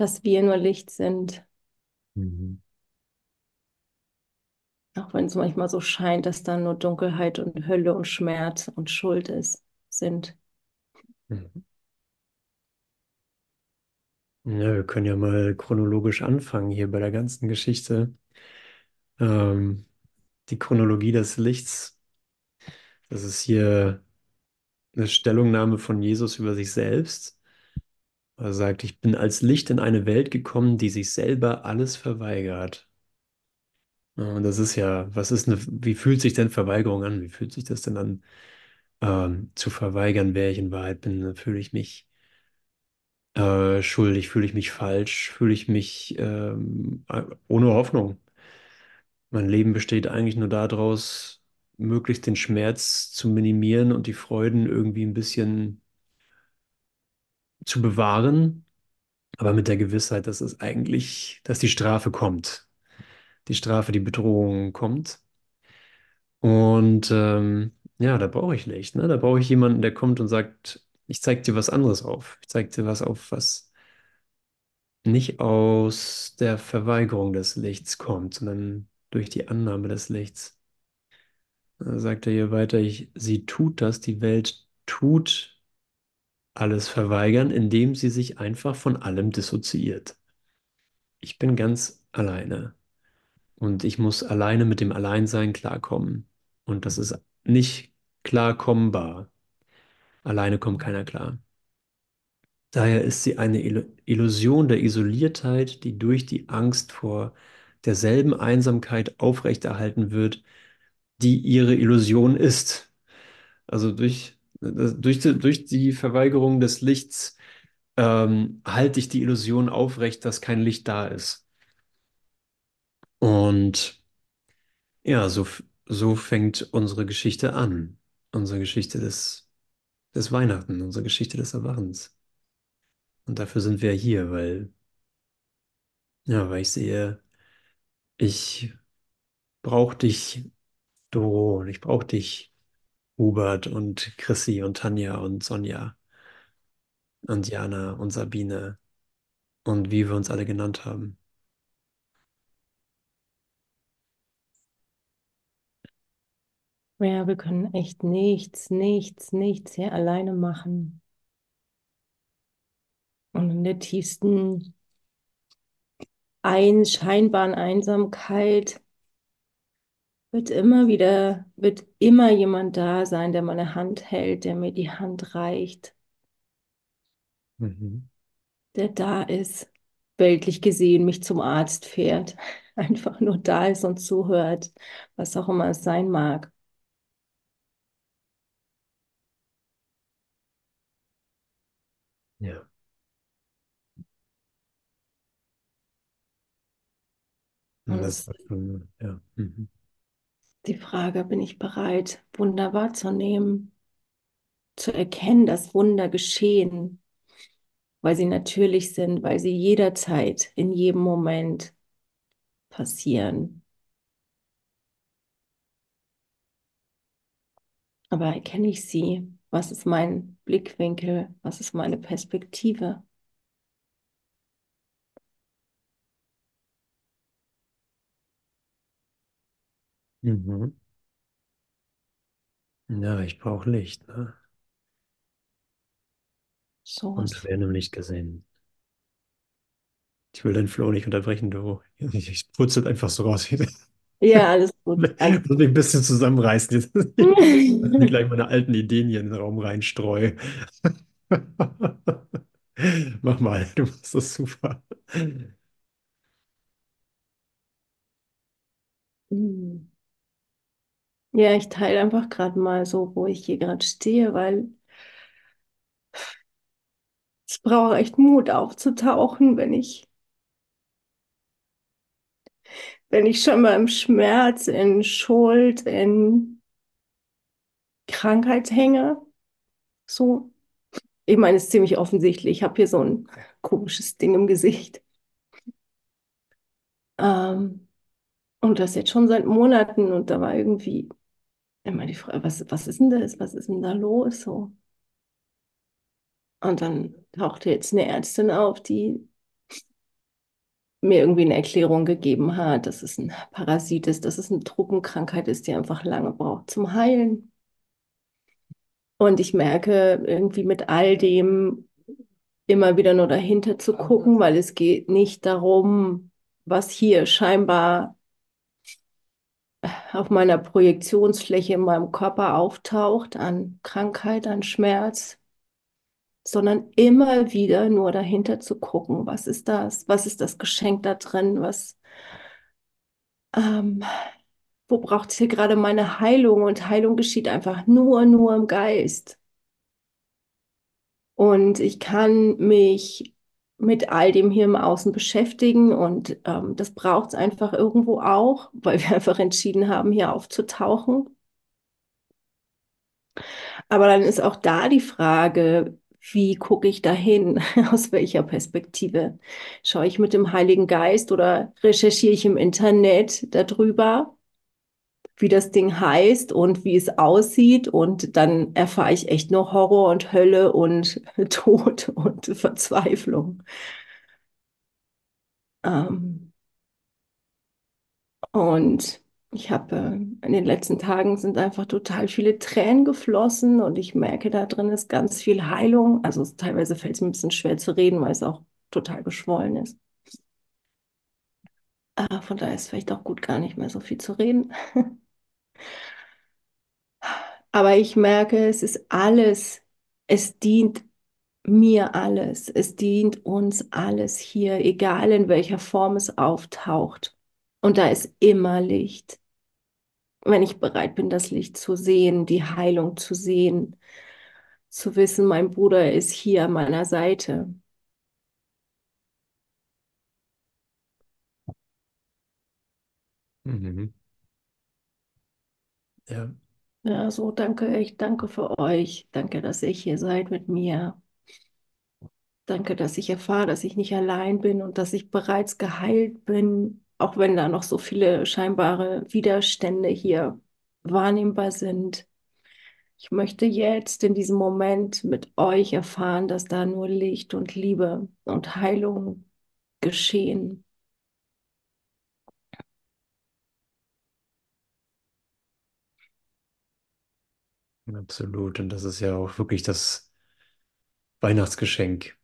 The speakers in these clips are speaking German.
dass wir nur Licht sind. Mhm. Auch wenn es manchmal so scheint, dass da nur Dunkelheit und Hölle und Schmerz und Schuld ist, sind. Mhm. Ja, wir können ja mal chronologisch anfangen hier bei der ganzen Geschichte. Ähm, die Chronologie des Lichts, das ist hier eine Stellungnahme von Jesus über sich selbst. Er sagt, ich bin als Licht in eine Welt gekommen, die sich selber alles verweigert. Und das ist ja, was ist eine, wie fühlt sich denn Verweigerung an? Wie fühlt sich das denn an, ähm, zu verweigern, wer ich in Wahrheit bin? Fühle ich mich äh, schuldig? Fühle ich mich falsch? Fühle ich mich ähm, ohne Hoffnung? Mein Leben besteht eigentlich nur daraus, möglichst den Schmerz zu minimieren und die Freuden irgendwie ein bisschen zu bewahren, aber mit der Gewissheit, dass es eigentlich, dass die Strafe kommt. Die Strafe, die Bedrohung kommt. Und ähm, ja, da brauche ich Licht, ne? Da brauche ich jemanden, der kommt und sagt, ich zeige dir was anderes auf. Ich zeige dir was auf, was nicht aus der Verweigerung des Lichts kommt, sondern durch die Annahme des Lichts. Da sagt er hier weiter, ich, sie tut das, die Welt tut alles verweigern, indem sie sich einfach von allem dissoziiert. Ich bin ganz alleine und ich muss alleine mit dem Alleinsein klarkommen. Und das ist nicht klarkommbar. Alleine kommt keiner klar. Daher ist sie eine Illu- Illusion der Isoliertheit, die durch die Angst vor derselben Einsamkeit aufrechterhalten wird, die ihre Illusion ist. Also durch, durch, die- durch die Verweigerung des Lichts ähm, halte ich die Illusion aufrecht, dass kein Licht da ist. Und ja, so, so fängt unsere Geschichte an. Unsere Geschichte des, des Weihnachten, unsere Geschichte des Erwachens. Und dafür sind wir hier, weil, ja, weil ich sehe, ich brauche dich, Doro, und ich brauche dich, Hubert und Chrissy und Tanja und Sonja und Jana und Sabine und wie wir uns alle genannt haben. Ja, wir können echt nichts, nichts, nichts hier alleine machen. Und in der tiefsten ein, scheinbaren Einsamkeit wird immer wieder, wird immer jemand da sein, der meine Hand hält, der mir die Hand reicht, Mhm. der da ist, weltlich gesehen, mich zum Arzt fährt, einfach nur da ist und zuhört, was auch immer es sein mag. Ja, und das ja. Mhm. Die Frage, bin ich bereit, Wunder wahrzunehmen, zu erkennen, dass Wunder geschehen, weil sie natürlich sind, weil sie jederzeit, in jedem Moment passieren. Aber erkenne ich sie? Was ist mein Blickwinkel? Was ist meine Perspektive? Mhm. Ja, ich brauche Licht, ne? So Und was. wir haben im Licht gesehen. Ich will deinen Flow nicht unterbrechen, du. Ich, putze einfach so raus. Ja, alles gut. Alles Ich muss mich ein bisschen zusammenreißen, jetzt, dass ich gleich meine alten Ideen hier in den Raum reinstreue. Mach mal, du machst das super. Hm. Ja, ich teile einfach gerade mal so, wo ich hier gerade stehe, weil es braucht echt Mut aufzutauchen, wenn ich, wenn ich schon mal im Schmerz, in Schuld, in Krankheit hänge. So. Ich meine, es ist ziemlich offensichtlich. Ich habe hier so ein komisches Ding im Gesicht. Ähm, und das jetzt schon seit Monaten. Und da war irgendwie immer die Frage, was, was ist denn das? Was ist denn da los? So. Und dann tauchte jetzt eine Ärztin auf, die mir irgendwie eine Erklärung gegeben hat, dass es ein Parasit ist, dass es eine Truppenkrankheit ist, die einfach lange braucht zum Heilen. Und ich merke irgendwie mit all dem immer wieder nur dahinter zu gucken, weil es geht nicht darum, was hier scheinbar auf meiner Projektionsfläche in meinem Körper auftaucht an Krankheit, an Schmerz, sondern immer wieder nur dahinter zu gucken, was ist das, was ist das Geschenk da drin, was, ähm, wo braucht es hier gerade meine Heilung? Und Heilung geschieht einfach nur, nur im Geist. Und ich kann mich mit all dem hier im Außen beschäftigen und ähm, das braucht es einfach irgendwo auch, weil wir einfach entschieden haben, hier aufzutauchen. Aber dann ist auch da die Frage, wie gucke ich da hin? Aus welcher Perspektive? Schaue ich mit dem Heiligen Geist oder recherchiere ich im Internet darüber, wie das Ding heißt und wie es aussieht? Und dann erfahre ich echt nur Horror und Hölle und Tod und Verzweiflung. Ähm, und ich habe äh, in den letzten Tagen sind einfach total viele Tränen geflossen und ich merke, da drin ist ganz viel Heilung. Also es, teilweise fällt es mir ein bisschen schwer zu reden, weil es auch total geschwollen ist. Äh, von daher ist vielleicht auch gut, gar nicht mehr so viel zu reden. Aber ich merke, es ist alles, es dient mir alles, es dient uns alles hier, egal in welcher Form es auftaucht. Und da ist immer Licht. Wenn ich bereit bin, das Licht zu sehen, die Heilung zu sehen, zu wissen, mein Bruder ist hier an meiner Seite. Mhm. Ja, Ja, so danke, echt danke für euch. Danke, dass ihr hier seid mit mir. Danke, dass ich erfahre, dass ich nicht allein bin und dass ich bereits geheilt bin, auch wenn da noch so viele scheinbare Widerstände hier wahrnehmbar sind. Ich möchte jetzt in diesem Moment mit euch erfahren, dass da nur Licht und Liebe und Heilung geschehen. Absolut. Und das ist ja auch wirklich das Weihnachtsgeschenk,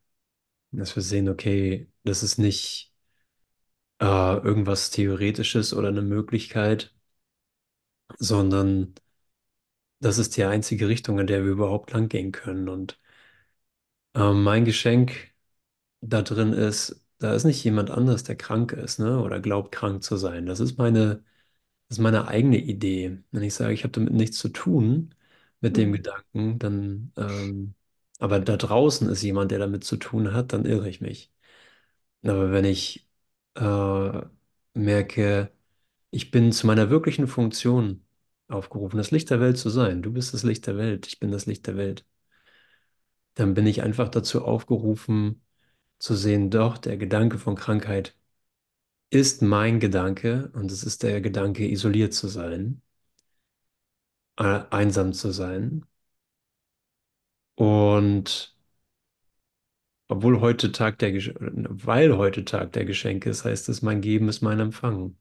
dass wir sehen, okay, das ist nicht äh, irgendwas Theoretisches oder eine Möglichkeit, sondern das ist die einzige Richtung, in der wir überhaupt lang gehen können. Und äh, mein Geschenk da drin ist, da ist nicht jemand anderes, der krank ist, ne, oder glaubt krank zu sein. Das ist meine, das ist meine eigene Idee. Wenn ich sage, ich habe damit nichts zu tun, mit dem Mhm. Gedanken, dann, ähm, aber da draußen ist jemand, der damit zu tun hat, dann irre ich mich. Aber wenn ich äh, merke, ich bin zu meiner wirklichen Funktion aufgerufen, das Licht der Welt zu sein, du bist das Licht der Welt, ich bin das Licht der Welt, dann bin ich einfach dazu aufgerufen, zu sehen, doch, der Gedanke von Krankheit ist mein Gedanke und es ist der Gedanke, isoliert zu sein, äh, einsam zu sein. Und obwohl heute Tag der Gesch weil heute Tag der Geschenke ist, heißt es, mein Geben ist mein Empfangen.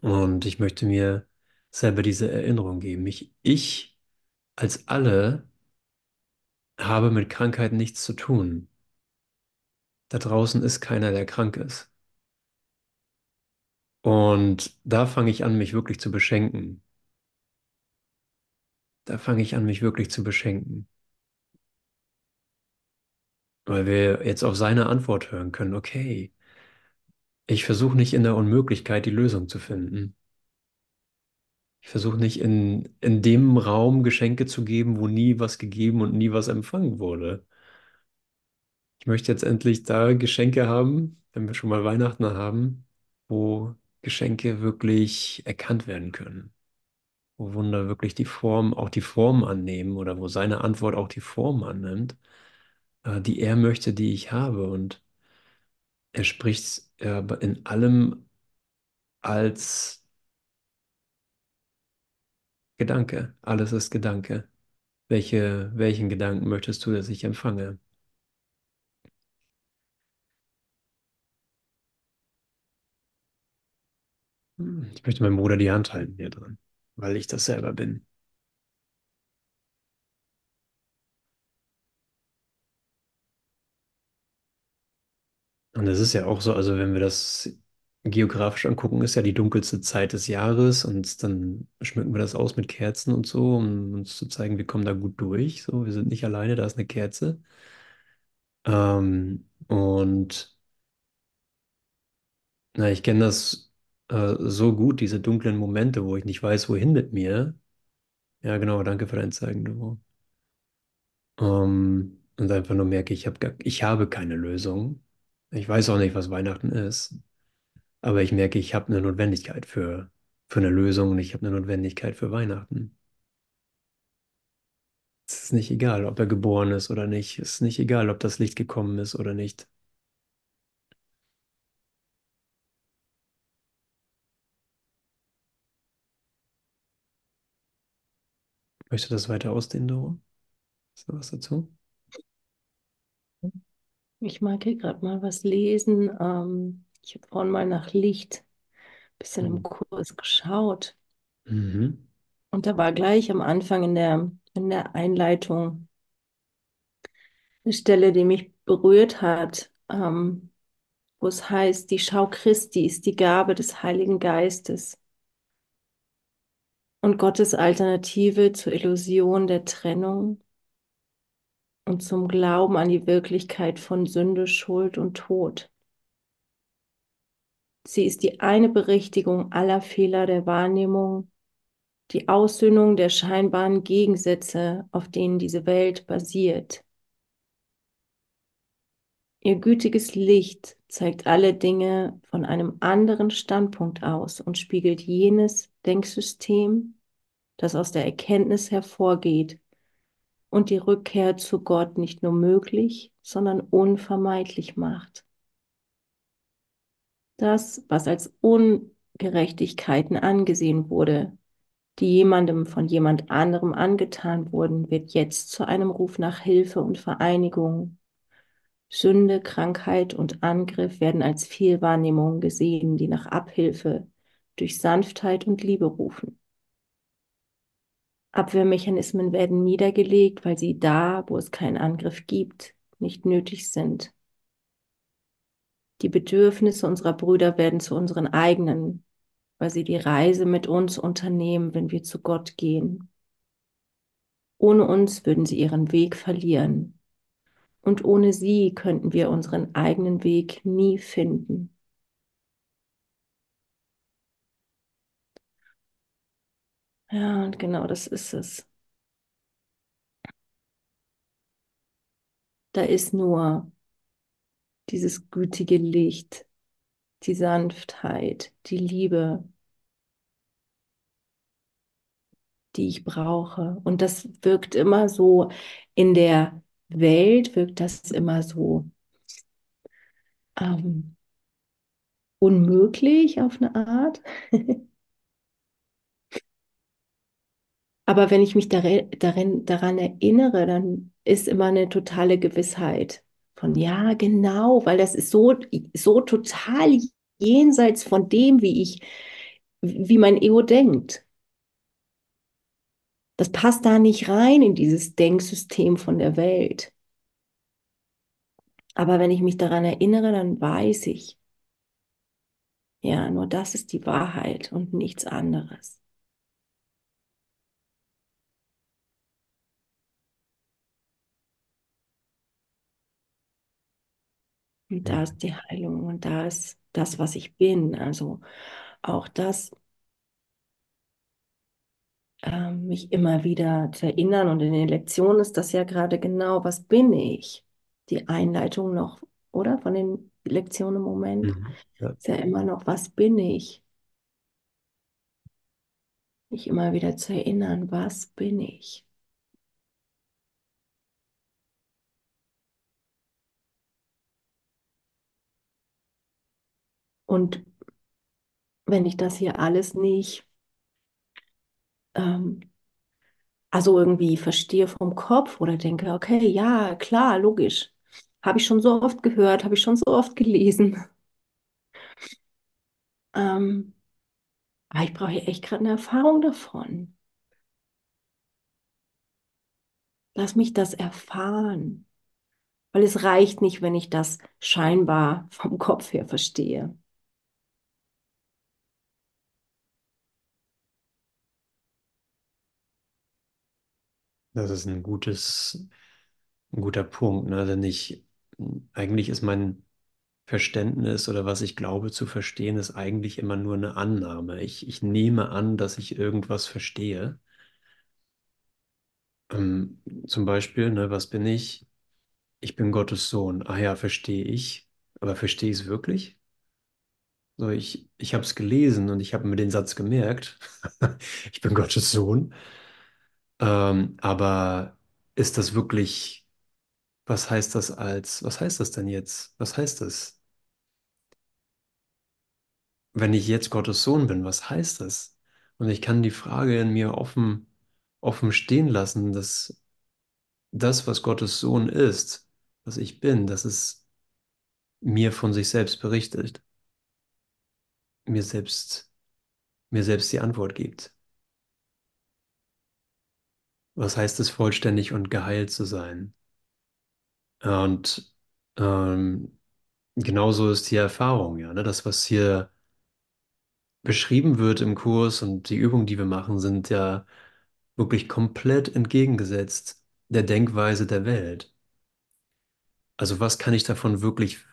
Und ich möchte mir selber diese Erinnerung geben. Ich, ich als alle habe mit Krankheiten nichts zu tun. Da draußen ist keiner, der krank ist. Und da fange ich an, mich wirklich zu beschenken. Da fange ich an, mich wirklich zu beschenken. Weil wir jetzt auf seine Antwort hören können. Okay, ich versuche nicht in der Unmöglichkeit die Lösung zu finden. Ich versuche nicht in, in dem Raum Geschenke zu geben, wo nie was gegeben und nie was empfangen wurde. Ich möchte jetzt endlich da Geschenke haben, wenn wir schon mal Weihnachten haben, wo Geschenke wirklich erkannt werden können. Wo Wunder wirklich die Form, auch die Form annehmen oder wo seine Antwort auch die Form annimmt, äh, die er möchte, die ich habe. Und er spricht äh, in allem als Gedanke. Alles ist Gedanke. Welche, welchen Gedanken möchtest du, dass ich empfange? Ich möchte meinem Bruder die Hand halten hier dran, weil ich das selber bin. Und es ist ja auch so, also wenn wir das geografisch angucken, ist ja die dunkelste Zeit des Jahres und dann schmücken wir das aus mit Kerzen und so, um uns zu zeigen, wir kommen da gut durch. So, wir sind nicht alleine, da ist eine Kerze. Ähm, und na, ich kenne das äh, so gut, diese dunklen Momente, wo ich nicht weiß, wohin mit mir. Ja, genau, danke für dein Zeigen, du. Ähm, und einfach nur merke, ich habe gar, ich habe keine Lösung. Ich weiß auch nicht, was Weihnachten ist. Aber ich merke, ich habe eine Notwendigkeit für, für eine Lösung und ich habe eine Notwendigkeit für Weihnachten. Es ist nicht egal, ob er geboren ist oder nicht. Es ist nicht egal, ob das Licht gekommen ist oder nicht. Möchtest du das weiter ausdehnen, Doro? Ist da was dazu? Ich mag hier gerade mal was lesen. Ähm, ich habe vorhin mal nach Licht ein bisschen im Kurs geschaut. Mhm. Und da war gleich am Anfang in der, in der Einleitung eine Stelle, die mich berührt hat, ähm, wo es heißt, die Schau Christi ist die Gabe des Heiligen Geistes und Gottes Alternative zur Illusion der Trennung und zum Glauben an die Wirklichkeit von Sünde, Schuld und Tod. Sie ist die eine Berichtigung aller Fehler der Wahrnehmung, die Aussöhnung der scheinbaren Gegensätze, auf denen diese Welt basiert. Ihr gütiges Licht zeigt alle Dinge von einem anderen Standpunkt aus und spiegelt jenes Denksystem, das aus der Erkenntnis hervorgeht und die Rückkehr zu Gott nicht nur möglich, sondern unvermeidlich macht. Das, was als Ungerechtigkeiten angesehen wurde, die jemandem von jemand anderem angetan wurden, wird jetzt zu einem Ruf nach Hilfe und Vereinigung. Sünde, Krankheit und Angriff werden als Fehlwahrnehmungen gesehen, die nach Abhilfe durch Sanftheit und Liebe rufen. Abwehrmechanismen werden niedergelegt, weil sie da, wo es keinen Angriff gibt, nicht nötig sind. Die Bedürfnisse unserer Brüder werden zu unseren eigenen, weil sie die Reise mit uns unternehmen, wenn wir zu Gott gehen. Ohne uns würden sie ihren Weg verlieren. Und ohne sie könnten wir unseren eigenen Weg nie finden. Ja, und genau das ist es. Da ist nur dieses gütige Licht, die Sanftheit, die Liebe, die ich brauche. Und das wirkt immer so, in der Welt wirkt das immer so ähm, unmöglich auf eine Art. Aber wenn ich mich darin, daran erinnere, dann ist immer eine totale Gewissheit von, ja, genau, weil das ist so, so total jenseits von dem, wie ich, wie mein Ego denkt. Das passt da nicht rein in dieses Denksystem von der Welt. Aber wenn ich mich daran erinnere, dann weiß ich, ja, nur das ist die Wahrheit und nichts anderes. Und da ist die Heilung und da ist das, was ich bin. Also auch das, äh, mich immer wieder zu erinnern. Und in den Lektionen ist das ja gerade genau, was bin ich? Die Einleitung noch, oder? Von den Lektionen im Moment. Mhm. Ja. Ist ja immer noch, was bin ich? Mich immer wieder zu erinnern, was bin ich? Und wenn ich das hier alles nicht, ähm, also irgendwie verstehe vom Kopf oder denke, okay, ja, klar, logisch, habe ich schon so oft gehört, habe ich schon so oft gelesen, ähm, Aber ich brauche echt gerade eine Erfahrung davon. Lass mich das erfahren. Weil es reicht nicht, wenn ich das scheinbar vom Kopf her verstehe. Das ist ein gutes, ein guter Punkt, ne? Denn ich, eigentlich ist mein Verständnis oder was ich glaube zu verstehen, ist eigentlich immer nur eine Annahme. Ich, ich nehme an, dass ich irgendwas verstehe. Ähm, zum Beispiel, ne, was bin ich? Ich bin Gottes Sohn. Ah ja, verstehe ich. Aber verstehe ich es wirklich? So, ich, ich habe es gelesen und ich habe mir den Satz gemerkt. Ich bin Gottes Sohn. Ähm, aber ist das wirklich, was heißt das als, was heißt das denn jetzt? Was heißt das? Wenn ich jetzt Gottes Sohn bin, was heißt das? Und ich kann die Frage in mir offen, offen stehen lassen, dass das, was Gottes Sohn ist, was ich bin, dass es mir von sich selbst berichtet, mir selbst, mir selbst die Antwort gibt. Was heißt es, vollständig und geheilt zu sein? Und ähm, genauso ist die Erfahrung, ja, ne? Das, was hier beschrieben wird im Kurs und die Übungen, die wir machen, sind ja wirklich komplett entgegengesetzt der Denkweise der Welt. Also was kann ich davon wirklich,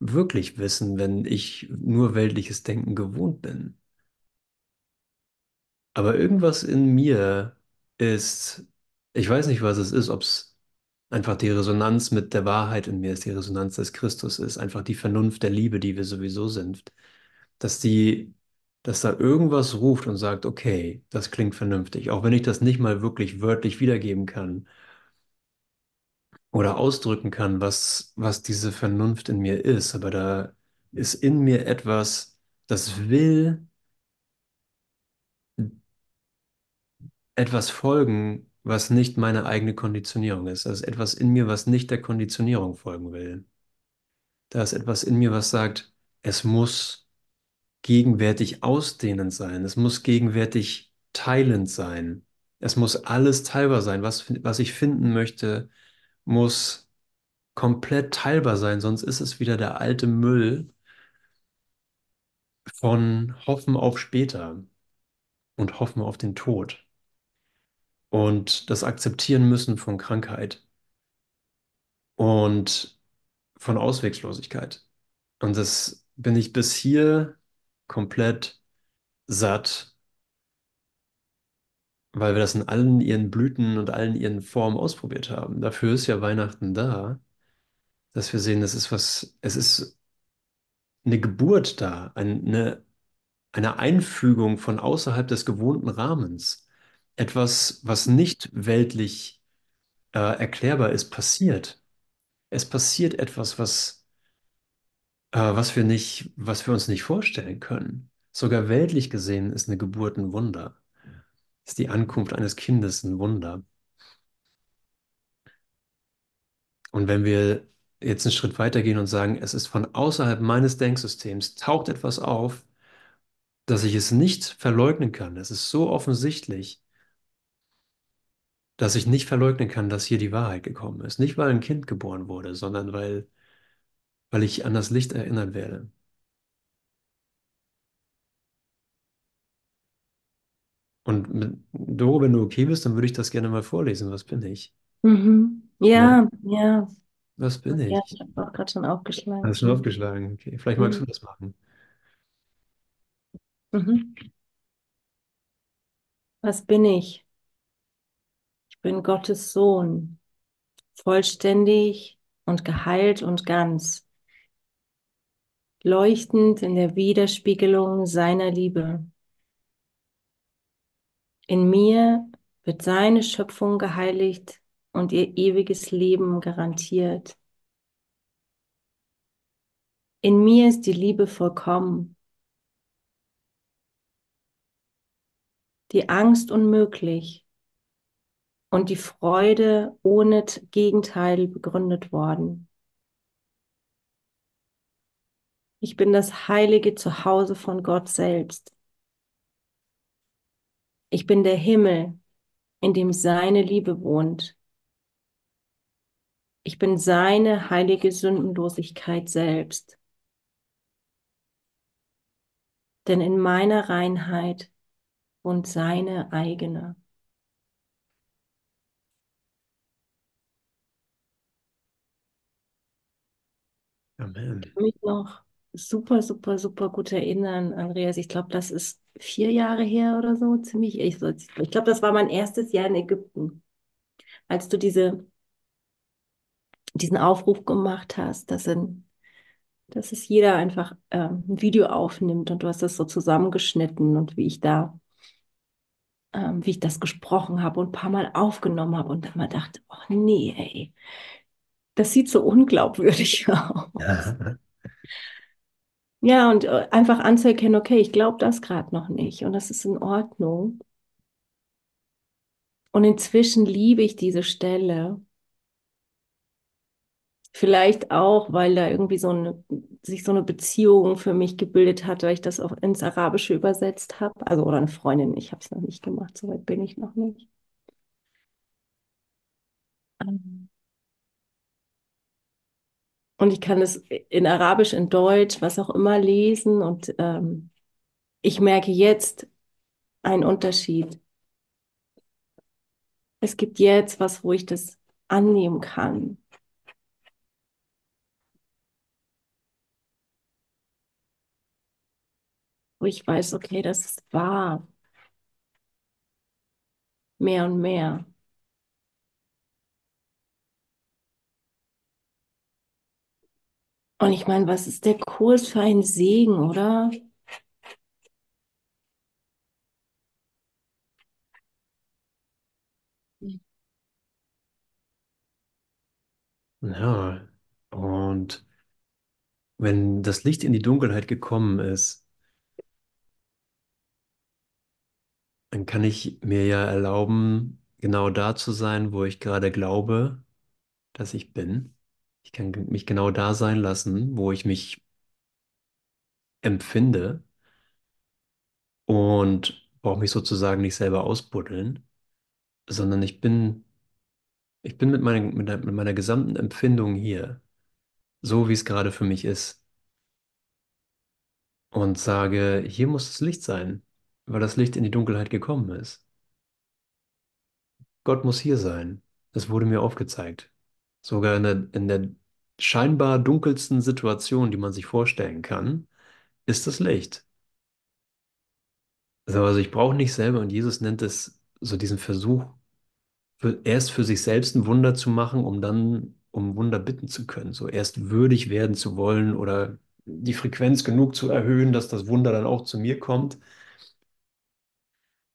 wirklich wissen, wenn ich nur weltliches Denken gewohnt bin? Aber irgendwas in mir ist, ich weiß nicht, was es ist, ob es einfach die Resonanz mit der Wahrheit in mir ist, die Resonanz des Christus ist, einfach die Vernunft der Liebe, die wir sowieso sind, dass die, dass da irgendwas ruft und sagt, okay, das klingt vernünftig, auch wenn ich das nicht mal wirklich wörtlich wiedergeben kann oder ausdrücken kann, was, was diese Vernunft in mir ist, aber da ist in mir etwas, das will etwas folgen, was nicht meine eigene Konditionierung ist. Da ist etwas in mir, was nicht der Konditionierung folgen will. Da ist etwas in mir, was sagt, es muss gegenwärtig ausdehnend sein. Es muss gegenwärtig teilend sein. Es muss alles teilbar sein. Was, was ich finden möchte, muss komplett teilbar sein. Sonst ist es wieder der alte Müll von Hoffen auf später und Hoffen auf den Tod und das Akzeptieren müssen von Krankheit und von Ausweglosigkeit. Und das bin ich bis hier komplett satt, weil wir das in allen ihren Blüten und allen ihren Formen ausprobiert haben. Dafür ist ja Weihnachten da, dass wir sehen, es ist was, es ist eine Geburt da, eine, eine Einfügung von außerhalb des gewohnten Rahmens. Etwas, was nicht weltlich äh, erklärbar ist, passiert. Es passiert etwas, was, äh, was wir nicht, was wir uns nicht vorstellen können. Sogar weltlich gesehen ist eine Geburt ein Wunder. Ist die Ankunft eines Kindes ein Wunder. Und wenn wir jetzt einen Schritt weitergehen und sagen, es ist von außerhalb meines Denksystems, taucht etwas auf, dass ich es nicht verleugnen kann. Es ist so offensichtlich, dass ich nicht verleugnen kann, dass hier die Wahrheit gekommen ist. Nicht, weil ein Kind geboren wurde, sondern weil, weil ich an das Licht erinnert werde. Und mit, Doro, wenn du okay bist, dann würde ich das gerne mal vorlesen. Was bin ich? Mhm. Ja, Ja, ja, was bin ja, ich? ich habe auch gerade schon aufgeschlagen. Hast du schon aufgeschlagen? Okay, vielleicht magst du Mhm. das machen. Mhm. Was bin ich? Bin Gottes Sohn, vollständig und geheilt und ganz, leuchtend in der Widerspiegelung seiner Liebe. In mir wird seine Schöpfung geheiligt und ihr ewiges Leben garantiert. In mir ist die Liebe vollkommen, die Angst unmöglich und die Freude ohne Gegenteil begründet worden. Ich bin das heilige Zuhause von Gott selbst, Ich bin der Himmel, in dem seine Liebe wohnt. Ich bin seine heilige Sündenlosigkeit selbst. Denn in meiner Reinheit wohnt seine eigene. Amen. Ich kann mich noch super, super, super gut erinnern, Andreas. Ich glaube, das ist vier Jahre her oder so, ziemlich. Ich, ich glaube, das war mein erstes Jahr in Ägypten, als du diese, diesen Aufruf gemacht hast, dass, in, dass es jeder einfach ähm, ein Video aufnimmt und du hast das so zusammengeschnitten und wie ich da, ähm, wie ich das gesprochen habe und ein paar Mal aufgenommen habe und dann mal dachte, oh nee, ey, das sieht so unglaubwürdig aus. Ja, und äh, einfach anzuerkennen, okay, ich glaube das gerade noch nicht und das ist in Ordnung. Und inzwischen liebe ich diese Stelle. Vielleicht auch, weil da irgendwie so eine, sich so eine Beziehung für mich gebildet hat, weil ich das auch ins Arabische übersetzt habe. Also, oder eine Freundin, ich habe es noch nicht gemacht, soweit bin ich noch nicht. Ähm. Und ich kann es in Arabisch, in Deutsch, was auch immer lesen. Und ähm, ich merke jetzt einen Unterschied. Es gibt jetzt was, wo ich das annehmen kann. Wo ich weiß, okay, das ist wahr. Mehr und mehr. Und ich meine, was ist der Kurs für ein Segen, oder? Ja, und wenn das Licht in die Dunkelheit gekommen ist, dann kann ich mir ja erlauben, genau da zu sein, wo ich gerade glaube, dass ich bin. Ich kann mich genau da sein lassen, wo ich mich empfinde und brauche mich sozusagen nicht selber ausbuddeln, sondern ich bin, ich bin mit meiner, mit der- mit meiner gesamten Empfindung hier, so wie es gerade für mich ist. Und sage, hier muss das Licht sein, weil das Licht in die Dunkelheit gekommen ist. Gott muss hier sein. Es wurde mir aufgezeigt. Sogar in der, in der scheinbar dunkelsten Situation, die man sich vorstellen kann, ist das Licht. So, also ich brauche nicht selber, und Jesus nennt es so diesen Versuch, für, erst für sich selbst ein Wunder zu machen, um dann um Wunder bitten zu können. So erst würdig werden zu wollen oder die Frequenz genug zu erhöhen, dass das Wunder dann auch zu mir kommt.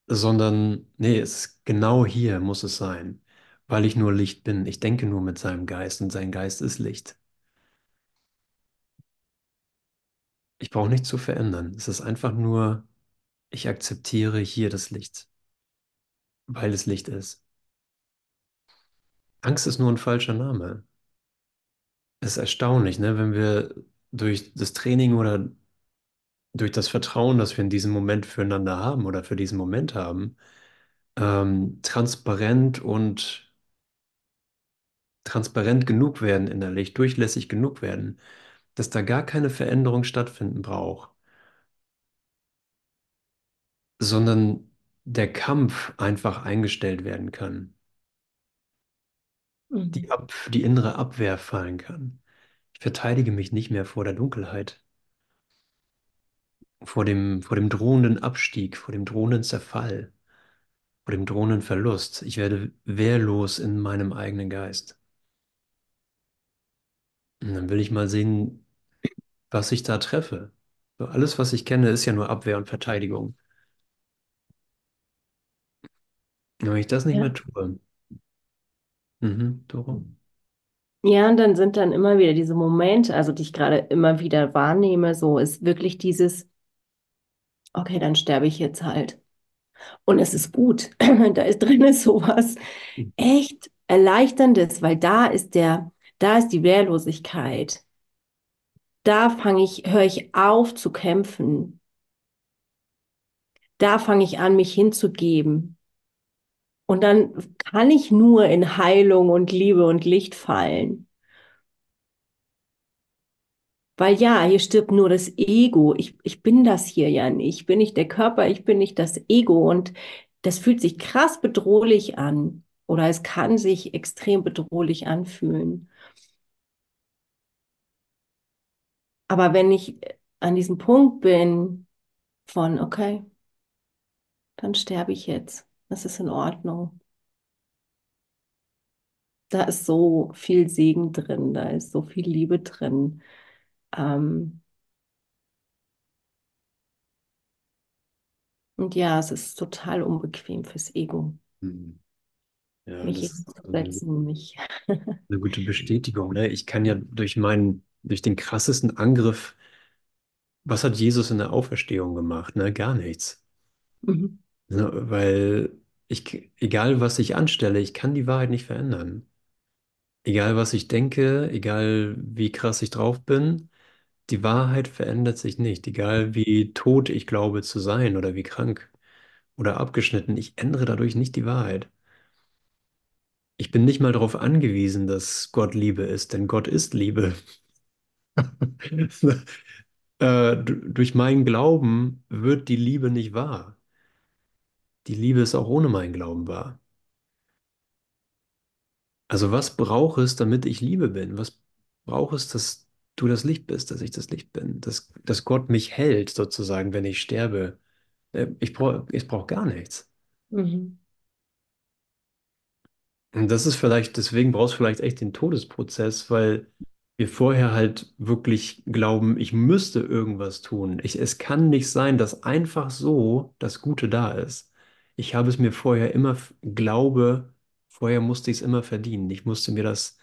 Sondern, nee, es ist genau hier muss es sein, weil ich nur Licht bin. Ich denke nur mit seinem Geist und sein Geist ist Licht. Ich brauche nichts zu verändern. Es ist einfach nur, ich akzeptiere hier das Licht, weil es Licht ist. Angst ist nur ein falscher Name. Es ist erstaunlich, ne, wenn wir durch das Training oder durch das Vertrauen, das wir in diesem Moment füreinander haben oder für diesen Moment haben, ähm, transparent und transparent genug werden innerlich, durchlässig genug werden, dass da gar keine Veränderung stattfinden braucht, sondern der Kampf einfach eingestellt werden kann, Mhm. die, Ab die innere Abwehr fallen kann. Ich verteidige mich nicht mehr vor der Dunkelheit, vor dem, vor dem drohenden Abstieg, vor dem drohenden Zerfall, vor dem drohenden Verlust. Ich werde wehrlos in meinem eigenen Geist. Und dann will ich mal sehen, was ich da treffe. So, alles, was ich kenne, ist ja nur Abwehr und Verteidigung. Wenn ich das nicht Ja. mehr tue, mhm, Doro. Ja, und dann sind dann immer wieder diese Momente, also die ich gerade immer wieder wahrnehme, so ist wirklich dieses, okay, dann sterbe ich jetzt halt. Und es ist gut. Da ist drin sowas echt Erleichterndes, weil da ist der, da ist die Wehrlosigkeit. Da fange ich, höre ich auf zu kämpfen. da fange ich an, mich hinzugeben. Und dann kann ich nur in Heilung und Liebe und Licht fallen. Weil ja, hier stirbt nur das Ego. Ich, ich bin das hier ja nicht. Ich bin nicht der Körper, ich bin nicht das Ego. Und das fühlt sich krass bedrohlich an. Oder es kann sich extrem bedrohlich anfühlen. Aber wenn ich an diesem Punkt bin von, okay, dann sterbe ich jetzt. Das ist in Ordnung. Da ist so viel Segen drin, da ist so viel Liebe drin. Ähm, und ja, es ist total unbequem fürs Ego, Mhm. Ja, mich ist eine hinzusetzen, mich. eine gute Bestätigung. Ne? Ich kann ja durch meinen, durch den krassesten Angriff, was hat Jesus in der Auferstehung gemacht? Ne? Gar nichts. Mhm. Ne? Weil ich, egal was ich anstelle, ich kann die Wahrheit nicht verändern. Egal was ich denke, egal wie krass ich drauf bin, die Wahrheit verändert sich nicht. Egal wie tot ich glaube zu sein oder wie krank oder abgeschnitten, ich ändere dadurch nicht die Wahrheit. Ich bin nicht mal darauf angewiesen, dass Gott Liebe ist, denn Gott ist Liebe. Äh, durch meinen Glauben wird die Liebe nicht wahr. Die Liebe ist auch ohne meinen Glauben wahr. Also was braucht es, damit ich Liebe bin? Was braucht es, dass du das Licht bist, dass ich das Licht bin? Dass, dass Gott mich hält, sozusagen, wenn ich sterbe. Äh, Ich brauche ich brauch gar nichts. Mhm. Und das ist vielleicht, deswegen brauchst du vielleicht echt den Todesprozess, weil wir vorher halt wirklich glauben, ich müsste irgendwas tun. Ich, es kann nicht sein, dass einfach so das Gute da ist. Ich habe es mir vorher immer, glaube, vorher musste ich es immer verdienen. Ich musste mir das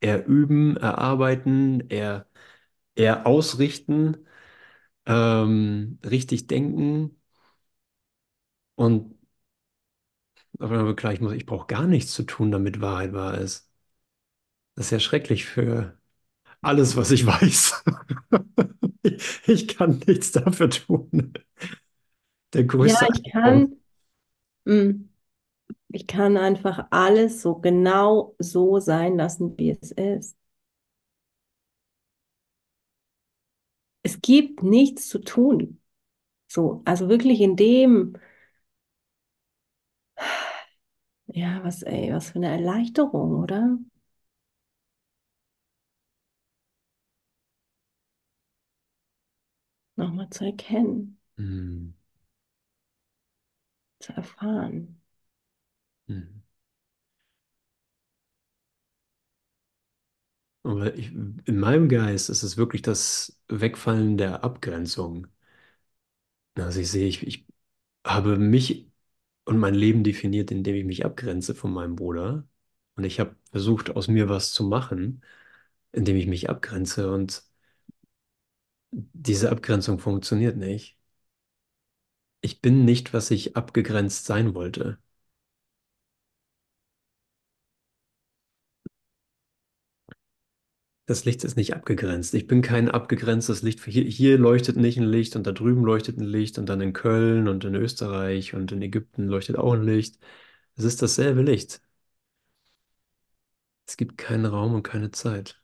erüben, erarbeiten, er, er ausrichten, ähm, richtig denken und aber klar, ich muss, ich brauche gar nichts zu tun, damit Wahrheit wahr ist. Das ist ja schrecklich für alles, was ich weiß. Ich, ich kann nichts dafür tun. Der Ja, größte ich Albtraum. kann, mm, ich kann einfach alles so genau so sein lassen, wie es ist. Es gibt nichts zu tun. So, also wirklich in dem, ja, was, ey, was für eine Erleichterung, oder? Nochmal zu erkennen, Hm, zu erfahren. hm. Aber ich, in meinem Geist ist es wirklich das Wegfallen der Abgrenzung. Also ich sehe, ich, ich habe mich und mein Leben definiert, indem ich mich abgrenze von meinem Bruder. Und ich habe versucht, aus mir was zu machen, indem ich mich abgrenze. Und diese Abgrenzung funktioniert nicht. Ich bin nicht, was ich abgegrenzt sein wollte. Das Licht ist nicht abgegrenzt. Ich bin kein abgegrenztes Licht. Hier, hier leuchtet nicht ein Licht und da drüben leuchtet ein Licht und dann in Köln und in Österreich und in Ägypten leuchtet auch ein Licht. Es ist dasselbe Licht. Es gibt keinen Raum und keine Zeit.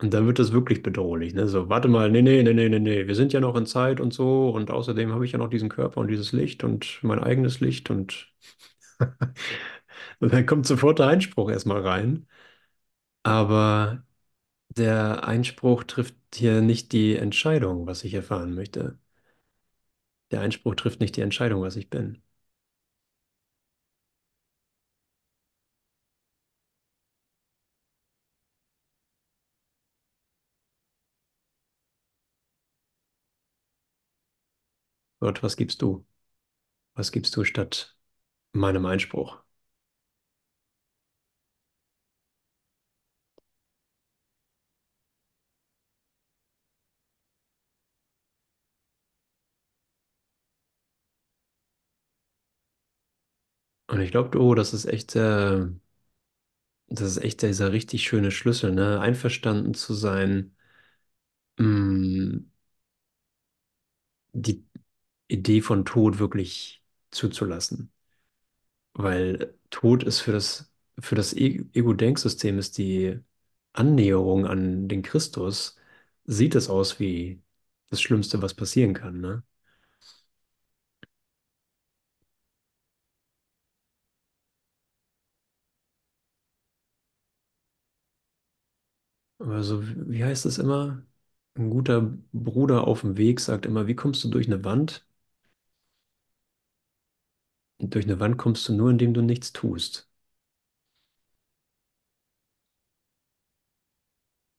Und dann wird es wirklich bedrohlich, ne? So, warte mal, nee, nee, nee, nee, nee, nee. Wir sind ja noch in Zeit und so und außerdem habe ich ja noch diesen Körper und dieses Licht und mein eigenes Licht und, und dann kommt sofort der Einspruch erstmal rein. Aber der Einspruch trifft hier nicht die Entscheidung, was ich erfahren möchte. Der Einspruch trifft nicht die Entscheidung, was ich bin. Gott, was gibst du? Was gibst du statt meinem Einspruch? Und ich glaube, oh, das ist echt, äh, das ist echt dieser richtig schöne Schlüssel, ne? Einverstanden zu sein, mh, die Idee von Tod wirklich zuzulassen. Weil Tod ist für das, für das E- Ego-Denksystem ist die Annäherung an den Christus, sieht es aus wie das Schlimmste, was passieren kann, ne? Also, wie heißt es immer? Ein guter Bruder auf dem Weg sagt immer, wie kommst du durch eine Wand? Durch eine Wand kommst du nur, indem du nichts tust.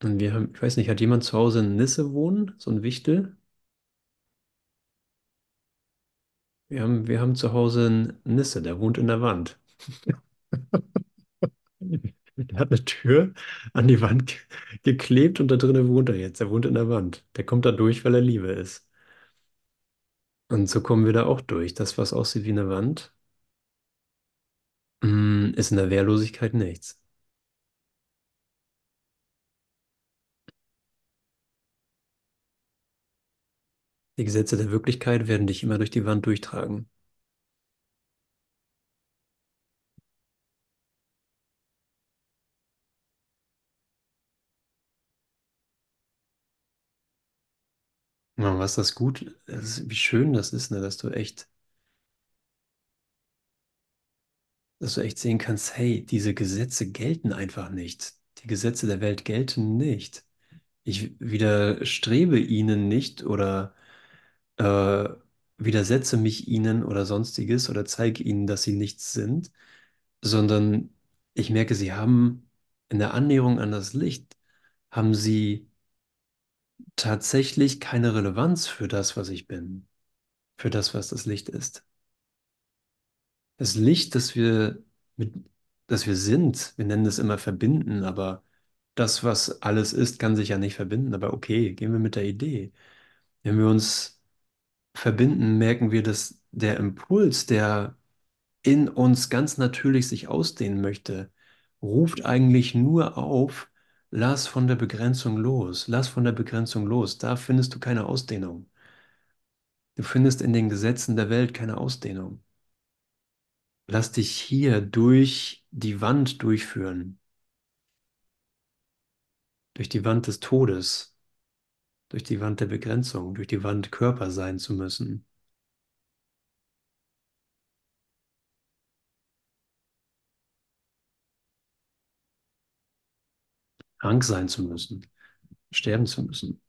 Und wir haben, ich weiß nicht, hat jemand zu Hause eine Nisse wohnen? So ein Wichtel? Wir haben, wir haben zu Hause einen Nisse, der wohnt in der Wand. Der hat eine Tür an die Wand ge- geklebt und da drinnen wohnt er jetzt. Er wohnt in der Wand. Der kommt da durch, weil er Liebe ist. Und so kommen wir da auch durch. Das, was aussieht wie eine Wand, mm, ist in der Wehrlosigkeit nichts. Die Gesetze der Wirklichkeit werden dich immer durch die Wand durchtragen. Was das gut, ist, wie schön das ist, ne, dass du echt, dass du echt sehen kannst, hey, diese Gesetze gelten einfach nicht. Die Gesetze der Welt gelten nicht. Ich widerstrebe ihnen nicht oder äh, widersetze mich ihnen oder sonstiges oder zeige ihnen, dass sie nichts sind, sondern ich merke, sie haben in der Annäherung an das Licht, haben sie tatsächlich keine Relevanz für das, was ich bin, für das, was das Licht ist. Das Licht, das wir mit, das wir sind, wir nennen es immer verbinden, aber das, was alles ist, kann sich ja nicht verbinden. Aber okay, gehen wir mit der Idee. Wenn wir uns verbinden, merken wir, dass der Impuls, der in uns ganz natürlich sich ausdehnen möchte, ruft eigentlich nur auf, lass von der Begrenzung los, lass von der Begrenzung los. Da findest du keine Ausdehnung. Du findest in den Gesetzen der Welt keine Ausdehnung. Lass dich hier durch die Wand durchführen, durch die Wand des Todes, durch die Wand der Begrenzung, durch die Wand Körper sein zu müssen, krank sein zu müssen, sterben zu müssen.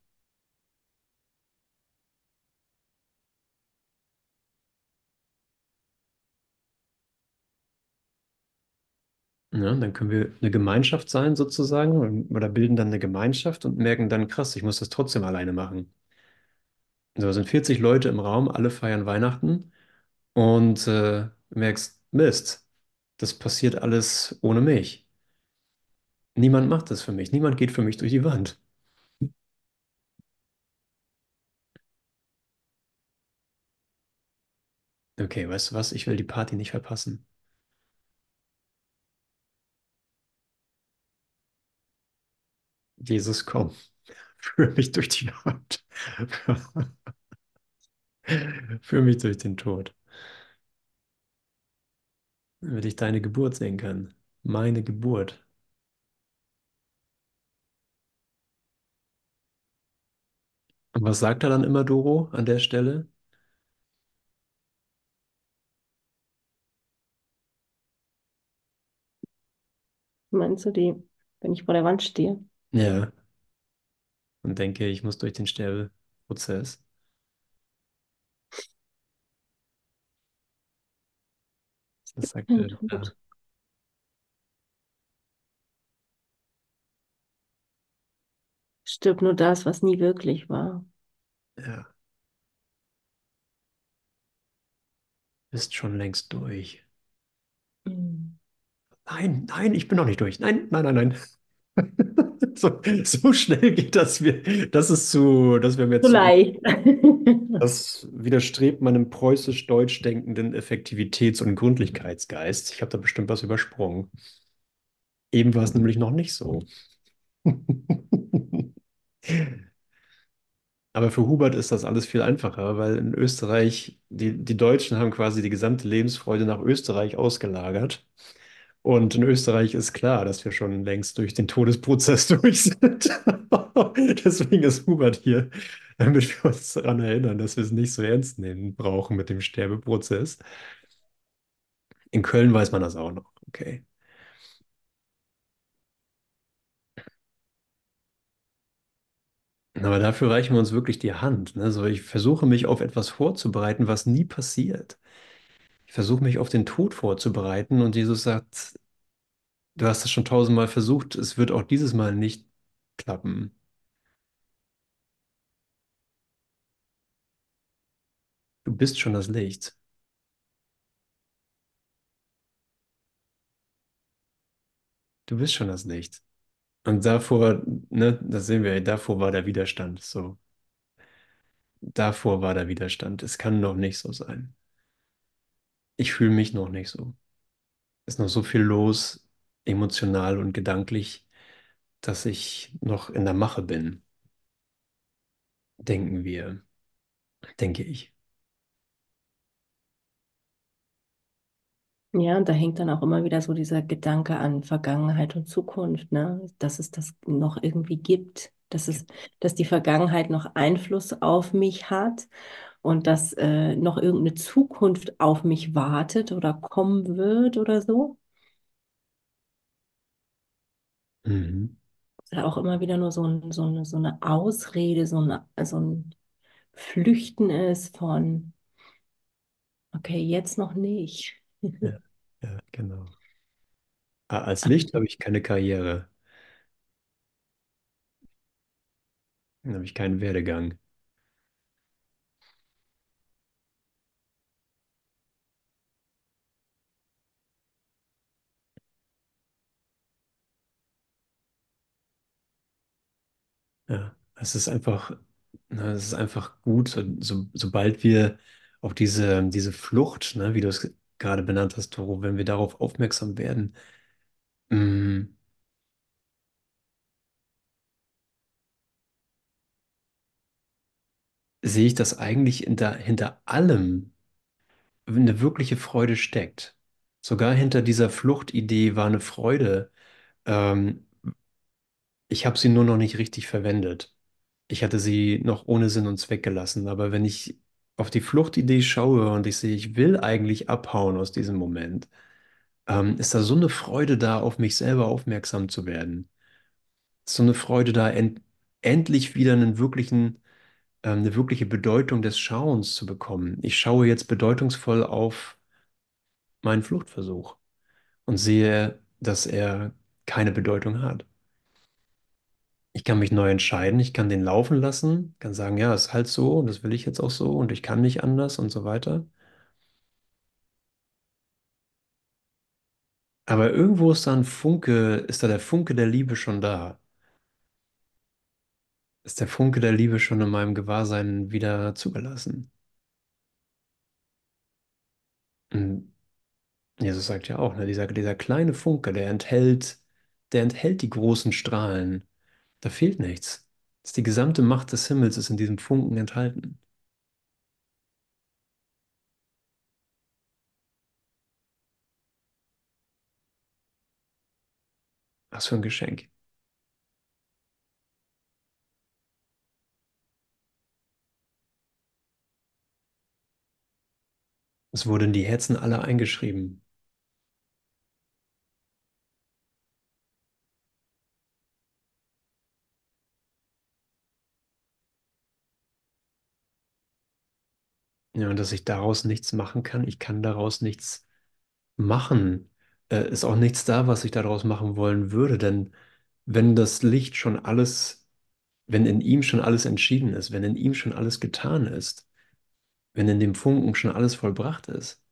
Ja, dann können wir eine Gemeinschaft sein sozusagen oder bilden dann eine Gemeinschaft und merken dann, krass, ich muss das trotzdem alleine machen. So es sind 40 Leute im Raum, alle feiern Weihnachten und äh, merkst, Mist, das passiert alles ohne mich. Niemand macht das für mich, niemand geht für mich durch die Wand. Okay, weißt du was? Ich will die Party nicht verpassen. Jesus, komm, führ mich durch die Wand. Führ mich durch den Tod, damit ich deine Geburt sehen kann. Meine Geburt. Und was sagt er dann immer, Doro, an der Stelle? Meinst du die, wenn ich vor der Wand stehe? Ja, und denke, ich muss durch den Sterbeprozess. Das sagt er da. Tod. Stirbt nur das, was nie wirklich war. Ja, bist schon längst durch. Mhm. Nein, nein, ich bin noch nicht durch. Nein, nein, nein, nein. So, so schnell geht das. Wir, das ist zu, das wäre mir So zu. leicht. Das widerstrebt meinem preußisch-deutsch denkenden Effektivitäts- und Gründlichkeitsgeist. Ich habe da bestimmt was übersprungen. Eben war es nämlich noch nicht so. Aber für Hubert ist das alles viel einfacher, weil in Österreich, die, die Deutschen haben quasi die gesamte Lebensfreude nach Österreich ausgelagert. Und in Österreich ist klar, dass wir schon längst durch den Todesprozess durch sind. Deswegen ist Hubert hier, damit wir uns daran erinnern, dass wir es nicht so ernst nehmen brauchen mit dem Sterbeprozess. In Köln weiß man das auch noch. Okay. Aber dafür reichen wir uns wirklich die Hand. Ne? So, ich versuche mich auf etwas vorzubereiten, was nie passiert. Ich versuche mich auf den Tod vorzubereiten und Jesus sagt, du hast es schon tausendmal versucht, es wird auch dieses Mal nicht klappen. Du bist schon das Licht. Du bist schon das Licht. Und davor, ne, das sehen wir, davor war der Widerstand. So, davor war der Widerstand. Es kann noch nicht so sein. Ich fühle mich noch nicht so. ist noch so viel los, emotional und gedanklich, dass ich noch in der Mache bin, denken wir, denke ich. Ja, und da hängt dann auch immer wieder so dieser Gedanke an Vergangenheit und Zukunft, ne? Dass es das noch irgendwie gibt, dass es, dass die Vergangenheit noch Einfluss auf mich hat und dass äh, noch irgendeine Zukunft auf mich wartet oder kommen wird oder so. Mhm. Oder auch immer wieder nur so, ein, so, eine, so eine Ausrede, so, eine, so ein Flüchten ist von, okay, jetzt noch nicht. Ja, ja, genau. Ah, Als Licht habe ich keine Karriere, dann habe ich keinen Werdegang. Ja, es ist einfach, na, es ist einfach gut, so, so, sobald wir auch diese, diese Flucht, ne, wie du es gerade benannt hast, Toro, wenn wir darauf aufmerksam werden, mh, sehe ich, dass eigentlich hinter, hinter allem eine wirkliche Freude steckt. Sogar hinter dieser Fluchtidee war eine Freude. Ähm, ich habe sie nur noch nicht richtig verwendet. Ich hatte sie noch ohne Sinn und Zweck gelassen. Aber wenn ich auf die Fluchtidee schaue und ich sehe, ich will eigentlich abhauen aus diesem Moment, ähm, ist da so eine Freude da, auf mich selber aufmerksam zu werden. So eine Freude da, end endlich wieder einen wirklichen, ähm, eine wirkliche Bedeutung des Schauens zu bekommen. Ich schaue jetzt bedeutungsvoll auf meinen Fluchtversuch und sehe, dass er keine Bedeutung hat. Ich kann mich neu entscheiden, ich kann den laufen lassen, kann sagen, ja, ist halt so und das will ich jetzt auch so und ich kann nicht anders und so weiter. Aber irgendwo ist da ein Funke, ist da der Funke der Liebe schon da? Ist der Funke der Liebe schon in meinem Gewahrsein wieder zugelassen? Und Jesus sagt ja auch, ne, dieser, dieser kleine Funke, der enthält, der enthält die großen Strahlen. Da fehlt nichts. Die gesamte Macht des Himmels ist in diesem Funken enthalten. Was für ein Geschenk. Es wurde in die Herzen aller eingeschrieben. Ja, dass ich daraus nichts machen kann. Ich kann daraus nichts machen. Äh, ist auch nichts da, was ich daraus machen wollen würde. Denn wenn das Licht schon alles, wenn in ihm schon alles entschieden ist, wenn in ihm schon alles getan ist, wenn in dem Funken schon alles vollbracht ist,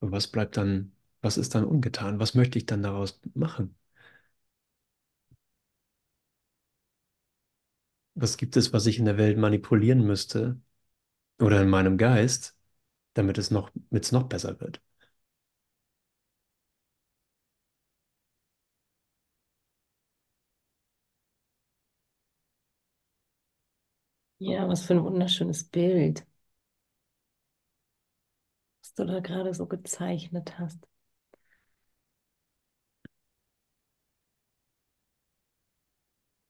was bleibt dann, was ist dann ungetan? Was möchte ich dann daraus machen? Was gibt es, was ich in der Welt manipulieren müsste oder in meinem Geist, damit es noch, damit es noch besser wird? Ja, was für ein wunderschönes Bild, was du da gerade so gezeichnet hast.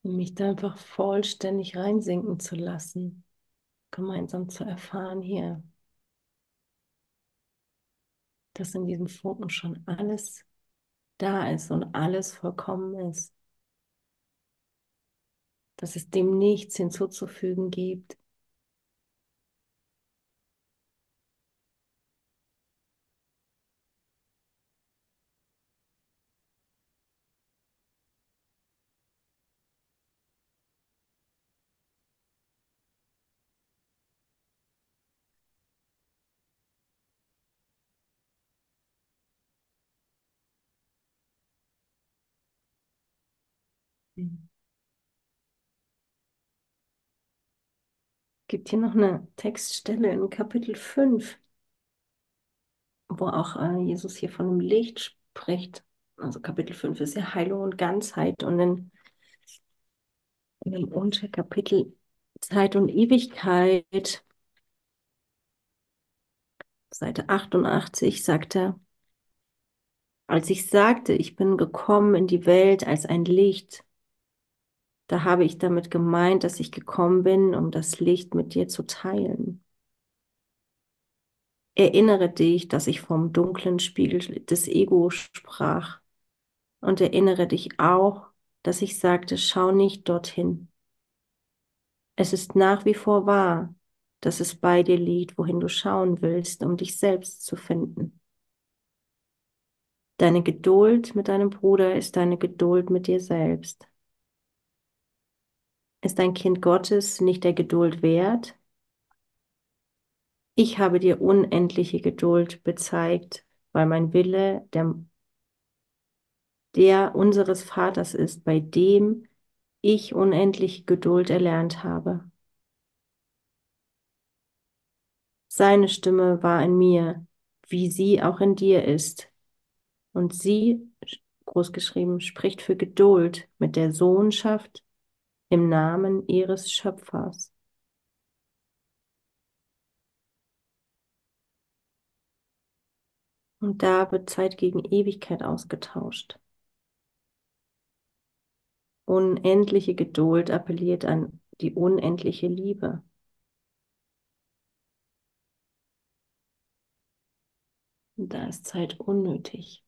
Um mich da einfach vollständig reinsinken zu lassen, gemeinsam zu erfahren hier, dass in diesem Funken schon alles da ist und alles vollkommen ist, dass es dem nichts hinzuzufügen gibt. Gibt hier noch eine Textstelle in Kapitel 5, wo auch äh, Jesus hier von dem Licht spricht. Also Kapitel 5 ist ja Heilung und Ganzheit und in, in dem Unterkapitel Zeit und Ewigkeit, Seite 88, sagt er, als ich sagte, ich bin gekommen in die Welt als ein Licht, da habe ich damit gemeint, dass ich gekommen bin, um das Licht mit dir zu teilen. Erinnere dich, dass ich vom dunklen Spiegel des Ego sprach und erinnere dich auch, dass ich sagte, schau nicht dorthin. Es ist nach wie vor wahr, dass es bei dir liegt, wohin du schauen willst, um dich selbst zu finden. Deine Geduld mit deinem Bruder ist deine Geduld mit dir selbst. Ist ein Kind Gottes nicht der Geduld wert? Ich habe dir unendliche Geduld bezeigt, weil mein Wille der, der unseres Vaters ist, bei dem ich unendliche Geduld erlernt habe. Seine Stimme war in mir, wie sie auch in dir ist. Und sie, großgeschrieben, spricht für Geduld mit der Sohnschaft im Namen ihres Schöpfers. Und da wird Zeit gegen Ewigkeit ausgetauscht. Unendliche Geduld appelliert an die unendliche Liebe. Und da ist Zeit unnötig.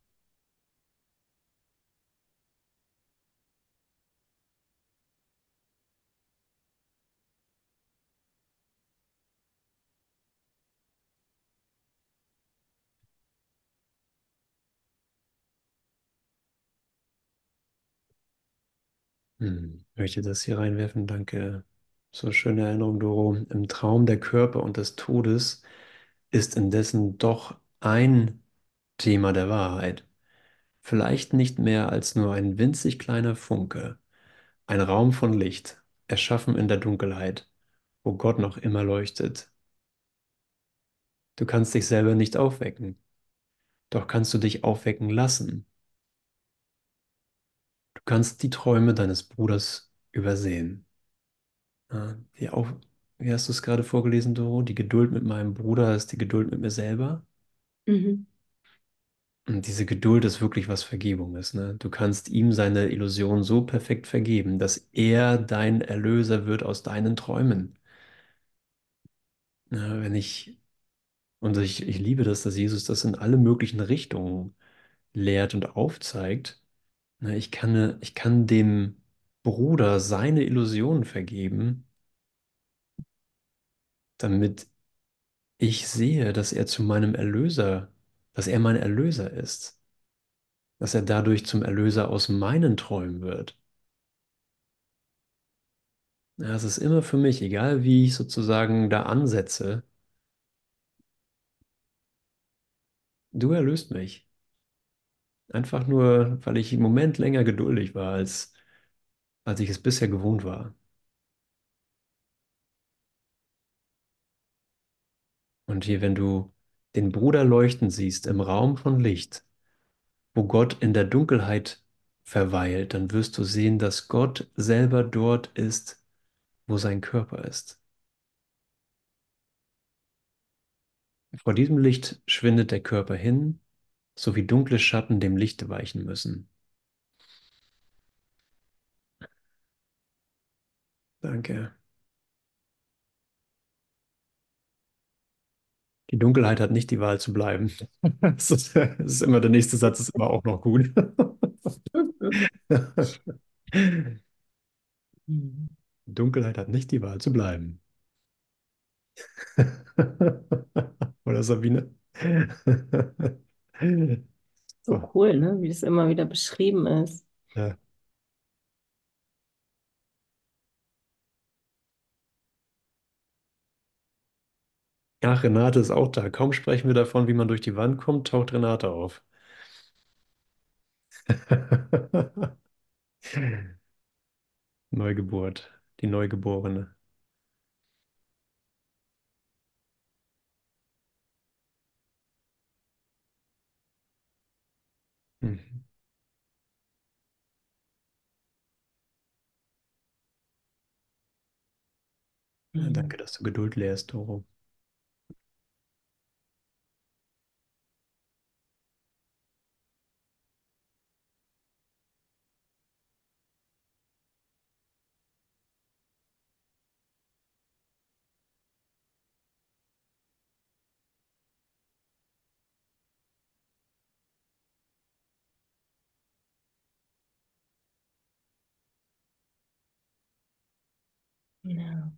Hm, möchte das hier reinwerfen? Danke. So schöne Erinnerung, Doro. Im Traum der Körper und des Todes ist indessen doch ein Thema der Wahrheit. Vielleicht nicht mehr als nur ein winzig kleiner Funke, ein Raum von Licht, erschaffen in der Dunkelheit, wo Gott noch immer leuchtet. Du kannst dich selber nicht aufwecken, doch kannst du dich aufwecken lassen. Du kannst die Träume deines Bruders übersehen. Ja, die Auf Wie hast du es gerade vorgelesen, Doro? Die Geduld mit meinem Bruder ist die Geduld mit mir selber. Mhm. Und diese Geduld ist wirklich, was Vergebung ist, ne? Du kannst ihm seine Illusion so perfekt vergeben, dass er dein Erlöser wird aus deinen Träumen. Ja, wenn ich, und ich, ich liebe das, dass Jesus das in alle möglichen Richtungen lehrt und aufzeigt. Ne, ich kann, ich kann dem Bruder seine Illusionen vergeben, damit ich sehe, dass er zu meinem Erlöser, dass er mein Erlöser ist, dass er dadurch zum Erlöser aus meinen Träumen wird. Es ist immer für mich, egal wie ich sozusagen da ansetze, du erlöst mich. Einfach nur, weil ich im Moment länger geduldig war, als, als ich es bisher gewohnt war. Und hier, wenn du den Bruder leuchten siehst im Raum von Licht, wo Gott in der Dunkelheit verweilt, dann wirst du sehen, dass Gott selber dort ist, wo sein Körper ist. Vor diesem Licht schwindet der Körper hin so wie dunkle Schatten dem Lichte weichen müssen. Danke. Die Dunkelheit hat nicht die Wahl zu bleiben. Das ist, das ist immer der nächste Satz, ist immer auch noch gut. Dunkelheit hat nicht die Wahl zu bleiben. Oder Sabine? So cool, ne? Wie das immer wieder beschrieben ist. ja. Ach, Renate ist auch da. Kaum sprechen wir davon, wie man durch die Wand kommt, taucht Renate auf. Neugeburt, die Neugeborene. Mhm. Ja, Mhm. danke, dass du Geduld lehrst, Doro. Ja.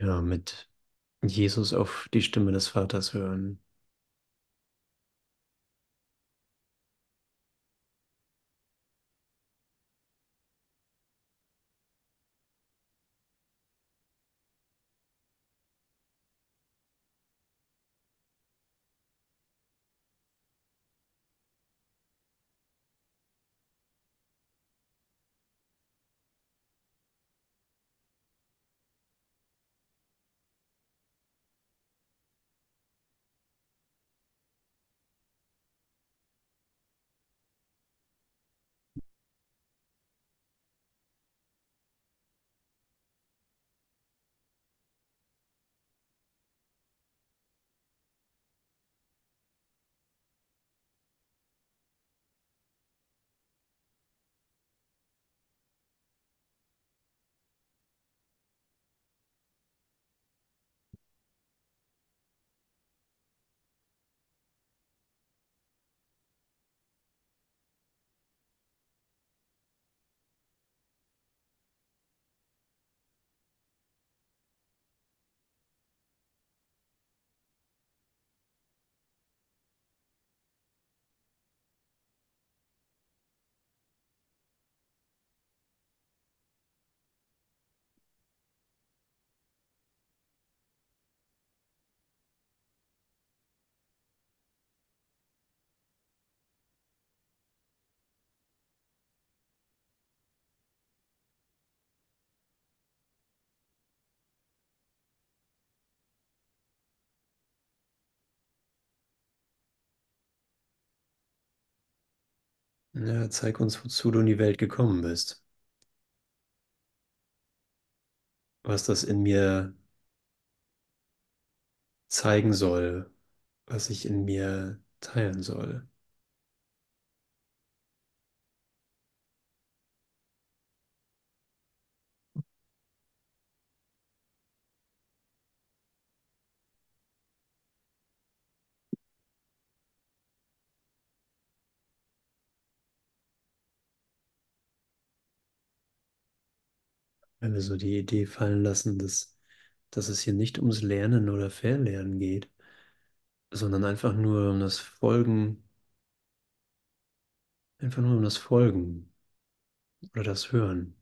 Ja, mit Jesus auf die Stimme des Vaters hören. Ja, zeig uns, wozu du in die Welt gekommen bist. Was das in mir zeigen soll, was ich in mir teilen soll. Wenn wir so die Idee fallen lassen, dass dass es hier nicht ums Lernen oder Verlernen geht, sondern einfach nur um das Folgen, einfach nur um das Folgen oder das Hören.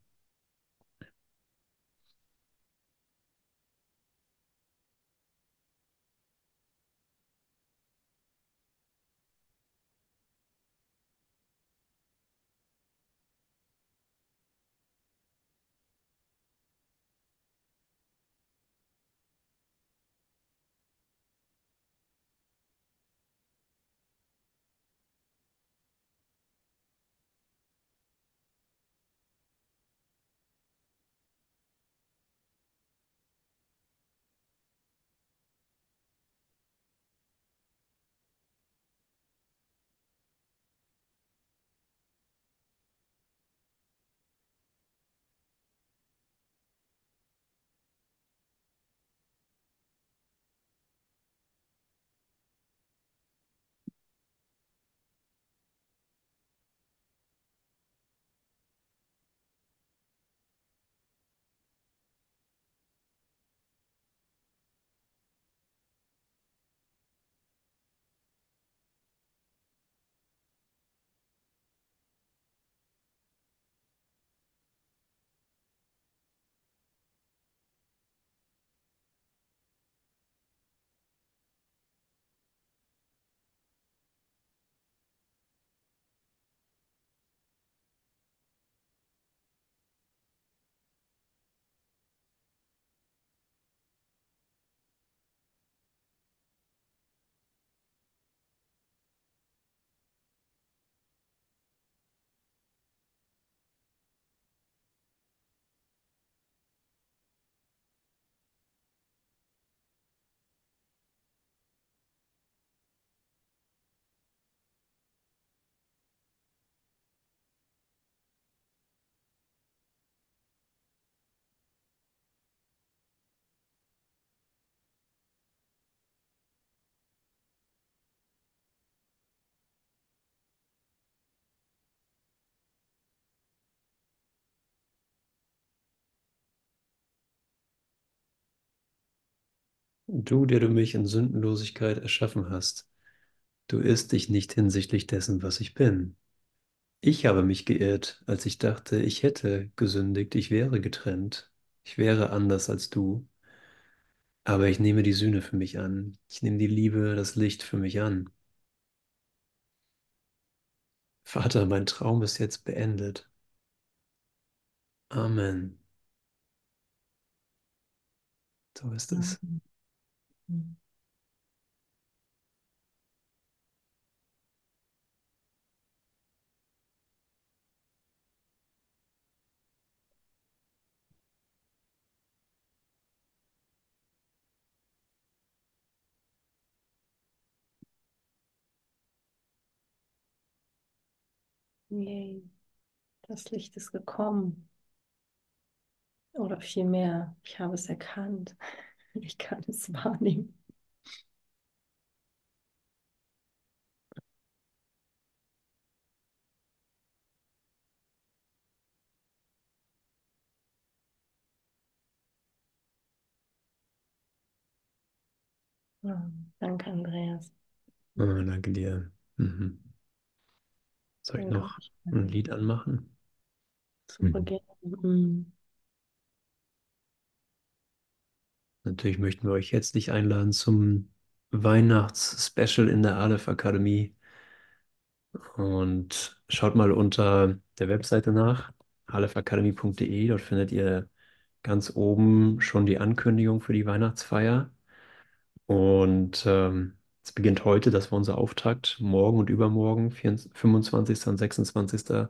Du, der du mich in Sündenlosigkeit erschaffen hast, du irrst dich nicht hinsichtlich dessen, was ich bin. Ich habe mich geirrt, als ich dachte, ich hätte gesündigt, ich wäre getrennt, ich wäre anders als du. Aber ich nehme die Sühne für mich an. Ich nehme die Liebe, das Licht für mich an. Vater, mein Traum ist jetzt beendet. Amen. So ist es. Mhm. Yay. Das Licht ist gekommen. Oder vielmehr, ich habe es erkannt. Ich kann es wahrnehmen. Ja, danke, Andreas. Oh, danke dir. Mhm. Soll ich noch Unglaublich. ein Lied anmachen? Super Mhm. gerne. Mhm. Natürlich möchten wir euch herzlich einladen zum Weihnachts-Special in der Aleph Akademie. Und schaut mal unter der Webseite nach, alephacademy.de. Dort findet ihr ganz oben schon die Ankündigung für die Weihnachtsfeier. Und ähm, es beginnt heute, das war unser Auftakt. Morgen und übermorgen, 24, 25. und 26.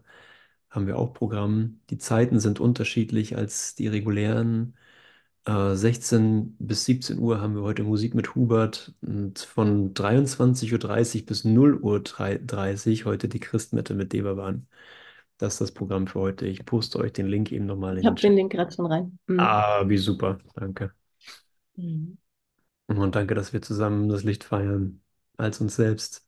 haben wir auch Programm. Die Zeiten sind unterschiedlich als die regulären. Äh, 16 bis 17 Uhr haben wir heute Musik mit Hubert und von 23.30 Uhr bis 0 Uhr 30 heute die Christmette mit Devavan. Das ist das Programm für heute. Ich poste euch den Link eben nochmal Ich in habe den. Link gerade schon rein. Mhm. Ah, wie super. Danke. Mhm. Und danke, dass wir zusammen das Licht feiern als uns selbst.